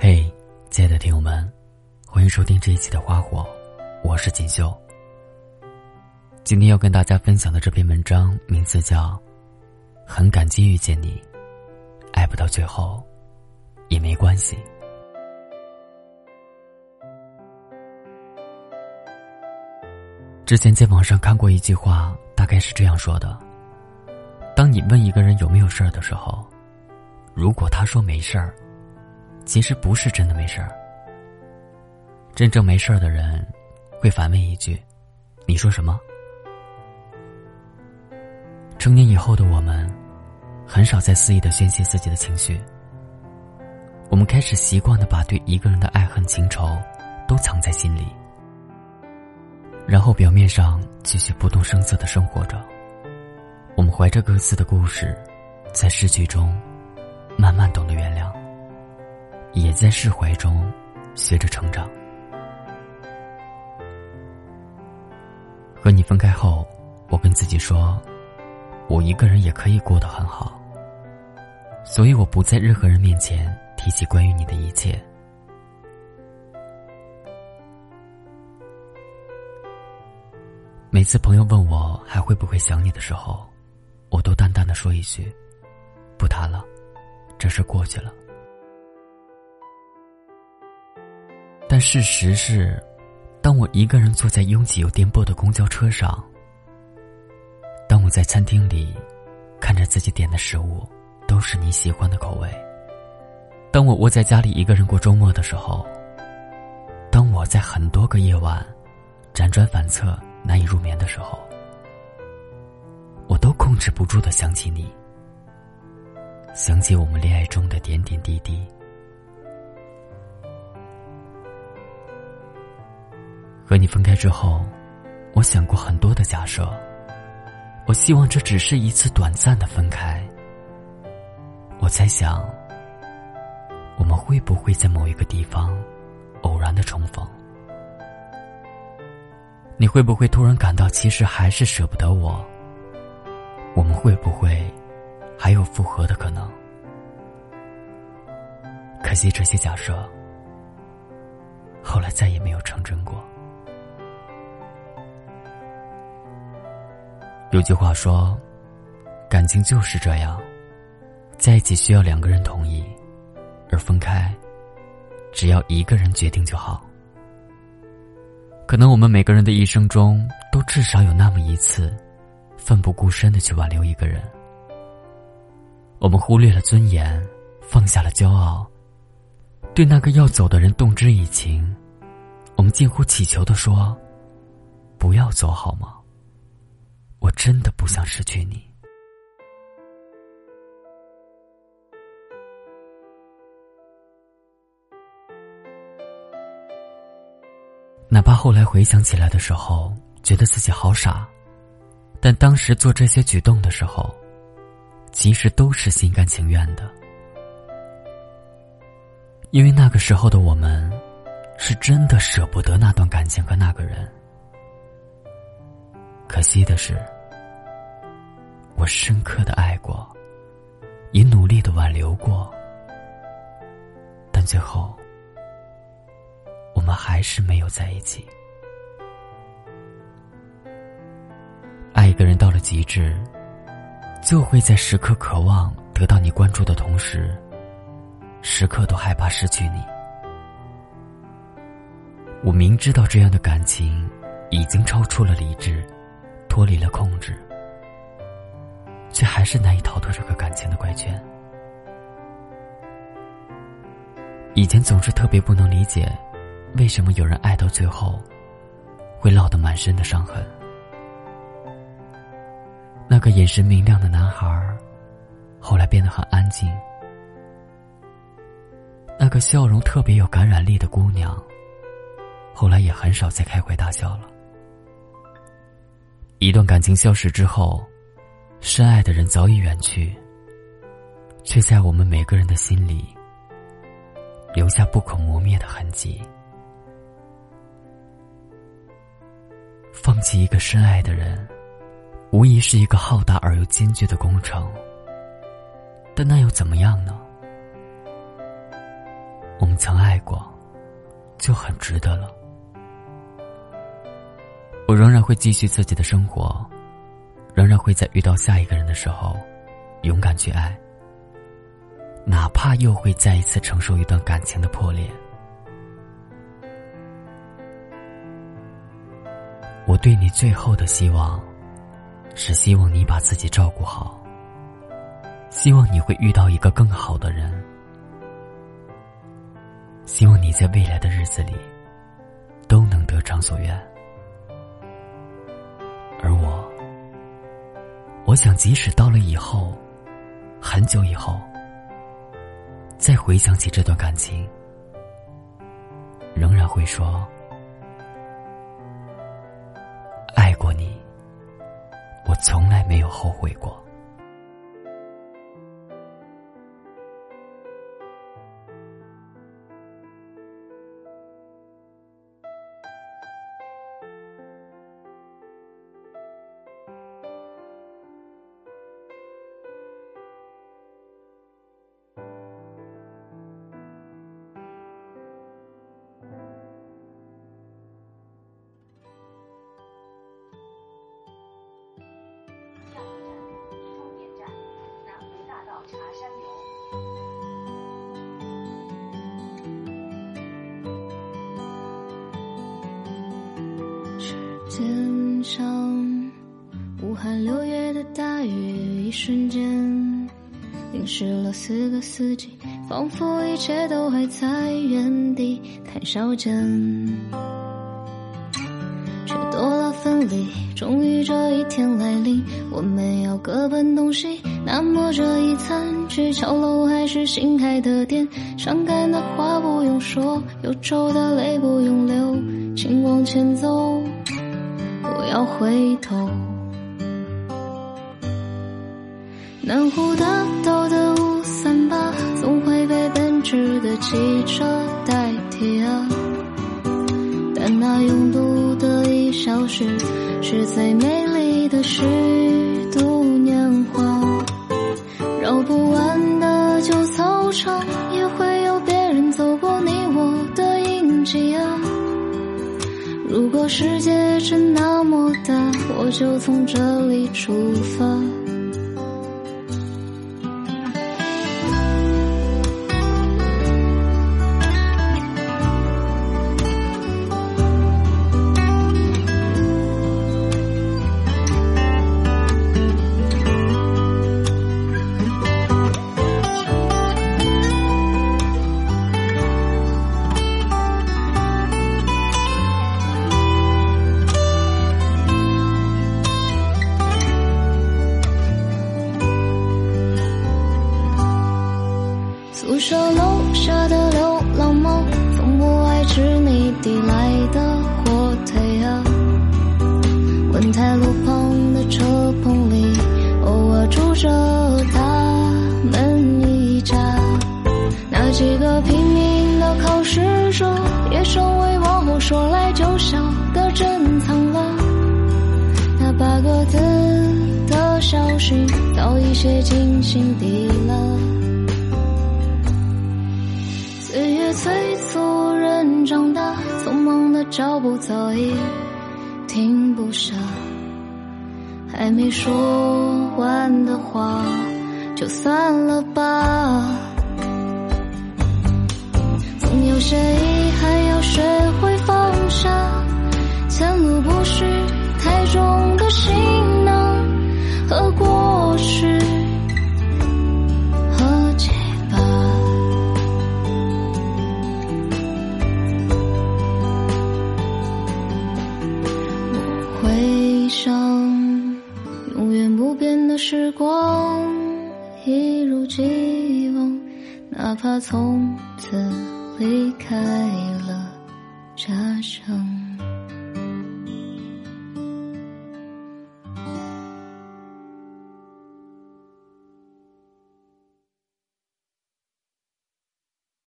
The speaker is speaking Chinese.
嘿，亲爱的听友们，欢迎收听这一期的《花火》，我是锦绣。今天要跟大家分享的这篇文章名字叫《很感激遇见你》，爱不到最后也没关系。之前在网上看过一句话，大概是这样说的：当你问一个人有没有事儿的时候，如果他说没事儿，其实不是真的没事儿。真正没事儿的人，会反问一句：“你说什么？”成年以后的我们，很少再肆意的宣泄自己的情绪。我们开始习惯的把对一个人的爱恨情仇，都藏在心里。然后表面上继续不动声色的生活着，我们怀着各自的故事，在失去中慢慢懂得原谅，也在释怀中学着成长。和你分开后，我跟自己说，我一个人也可以过得很好，所以我不在任何人面前提起关于你的一切。每次朋友问我还会不会想你的时候，我都淡淡的说一句：“不谈了，这事过去了。”但事实是，当我一个人坐在拥挤又颠簸的公交车上，当我在餐厅里看着自己点的食物都是你喜欢的口味，当我窝在家里一个人过周末的时候，当我在很多个夜晚辗转反侧。难以入眠的时候，我都控制不住的想起你，想起我们恋爱中的点点滴滴。和你分开之后，我想过很多的假设，我希望这只是一次短暂的分开。我在想，我们会不会在某一个地方偶然的重逢？你会不会突然感到，其实还是舍不得我？我们会不会还有复合的可能？可惜这些假设，后来再也没有成真过。有句话说，感情就是这样，在一起需要两个人同意，而分开，只要一个人决定就好。可能我们每个人的一生中，都至少有那么一次，奋不顾身的去挽留一个人。我们忽略了尊严，放下了骄傲，对那个要走的人动之以情。我们近乎乞求的说：“不要走好吗？我真的不想失去你。”哪怕后来回想起来的时候，觉得自己好傻，但当时做这些举动的时候，其实都是心甘情愿的。因为那个时候的我们，是真的舍不得那段感情和那个人。可惜的是，我深刻的爱过，也努力的挽留过，但最后。我们还是没有在一起。爱一个人到了极致，就会在时刻渴望得到你关注的同时，时刻都害怕失去你。我明知道这样的感情已经超出了理智，脱离了控制，却还是难以逃脱这个感情的怪圈。以前总是特别不能理解。为什么有人爱到最后，会落得满身的伤痕？那个眼神明亮的男孩，后来变得很安静；那个笑容特别有感染力的姑娘，后来也很少再开怀大笑了。一段感情消失之后，深爱的人早已远去，却在我们每个人的心里留下不可磨灭的痕迹。放弃一个深爱的人，无疑是一个浩大而又艰巨的工程。但那又怎么样呢？我们曾爱过，就很值得了。我仍然会继续自己的生活，仍然会在遇到下一个人的时候，勇敢去爱，哪怕又会再一次承受一段感情的破裂。我对你最后的希望，是希望你把自己照顾好，希望你会遇到一个更好的人，希望你在未来的日子里都能得偿所愿。而我，我想，即使到了以后，很久以后，再回想起这段感情，仍然会说。爱过你，我从来没有后悔过。茶山游。时间上，武汉六月的大雨，一瞬间淋湿了四个四季，仿佛一切都还在原地谈笑间。分离，终于这一天来临，我们要各奔东西。那么这一餐，去桥楼还是新开的店？伤感的话不用说，忧愁的泪不用流，请往前走，不要回头。南湖大道的五三八，总会被奔驰的汽车代替啊，但那拥堵。消失是最美丽的虚度年华，绕不完的旧操场，也会有别人走过你我的印记啊。如果世界真那么大，我就从这里出发。宿舍楼下的流浪猫，从不爱吃你递来的火腿啊。文泰路旁的车棚里，偶尔住着他们一家。那几个拼命的考试者，也成为往后说来就笑的珍藏了。那八个字的消息，早已写进心底了。匆忙的脚步早已停不下。还没说完的话，就算了吧。总有些遗憾，要学会放下。前路不是太重的行囊和过希望，哪怕从此离开了家乡。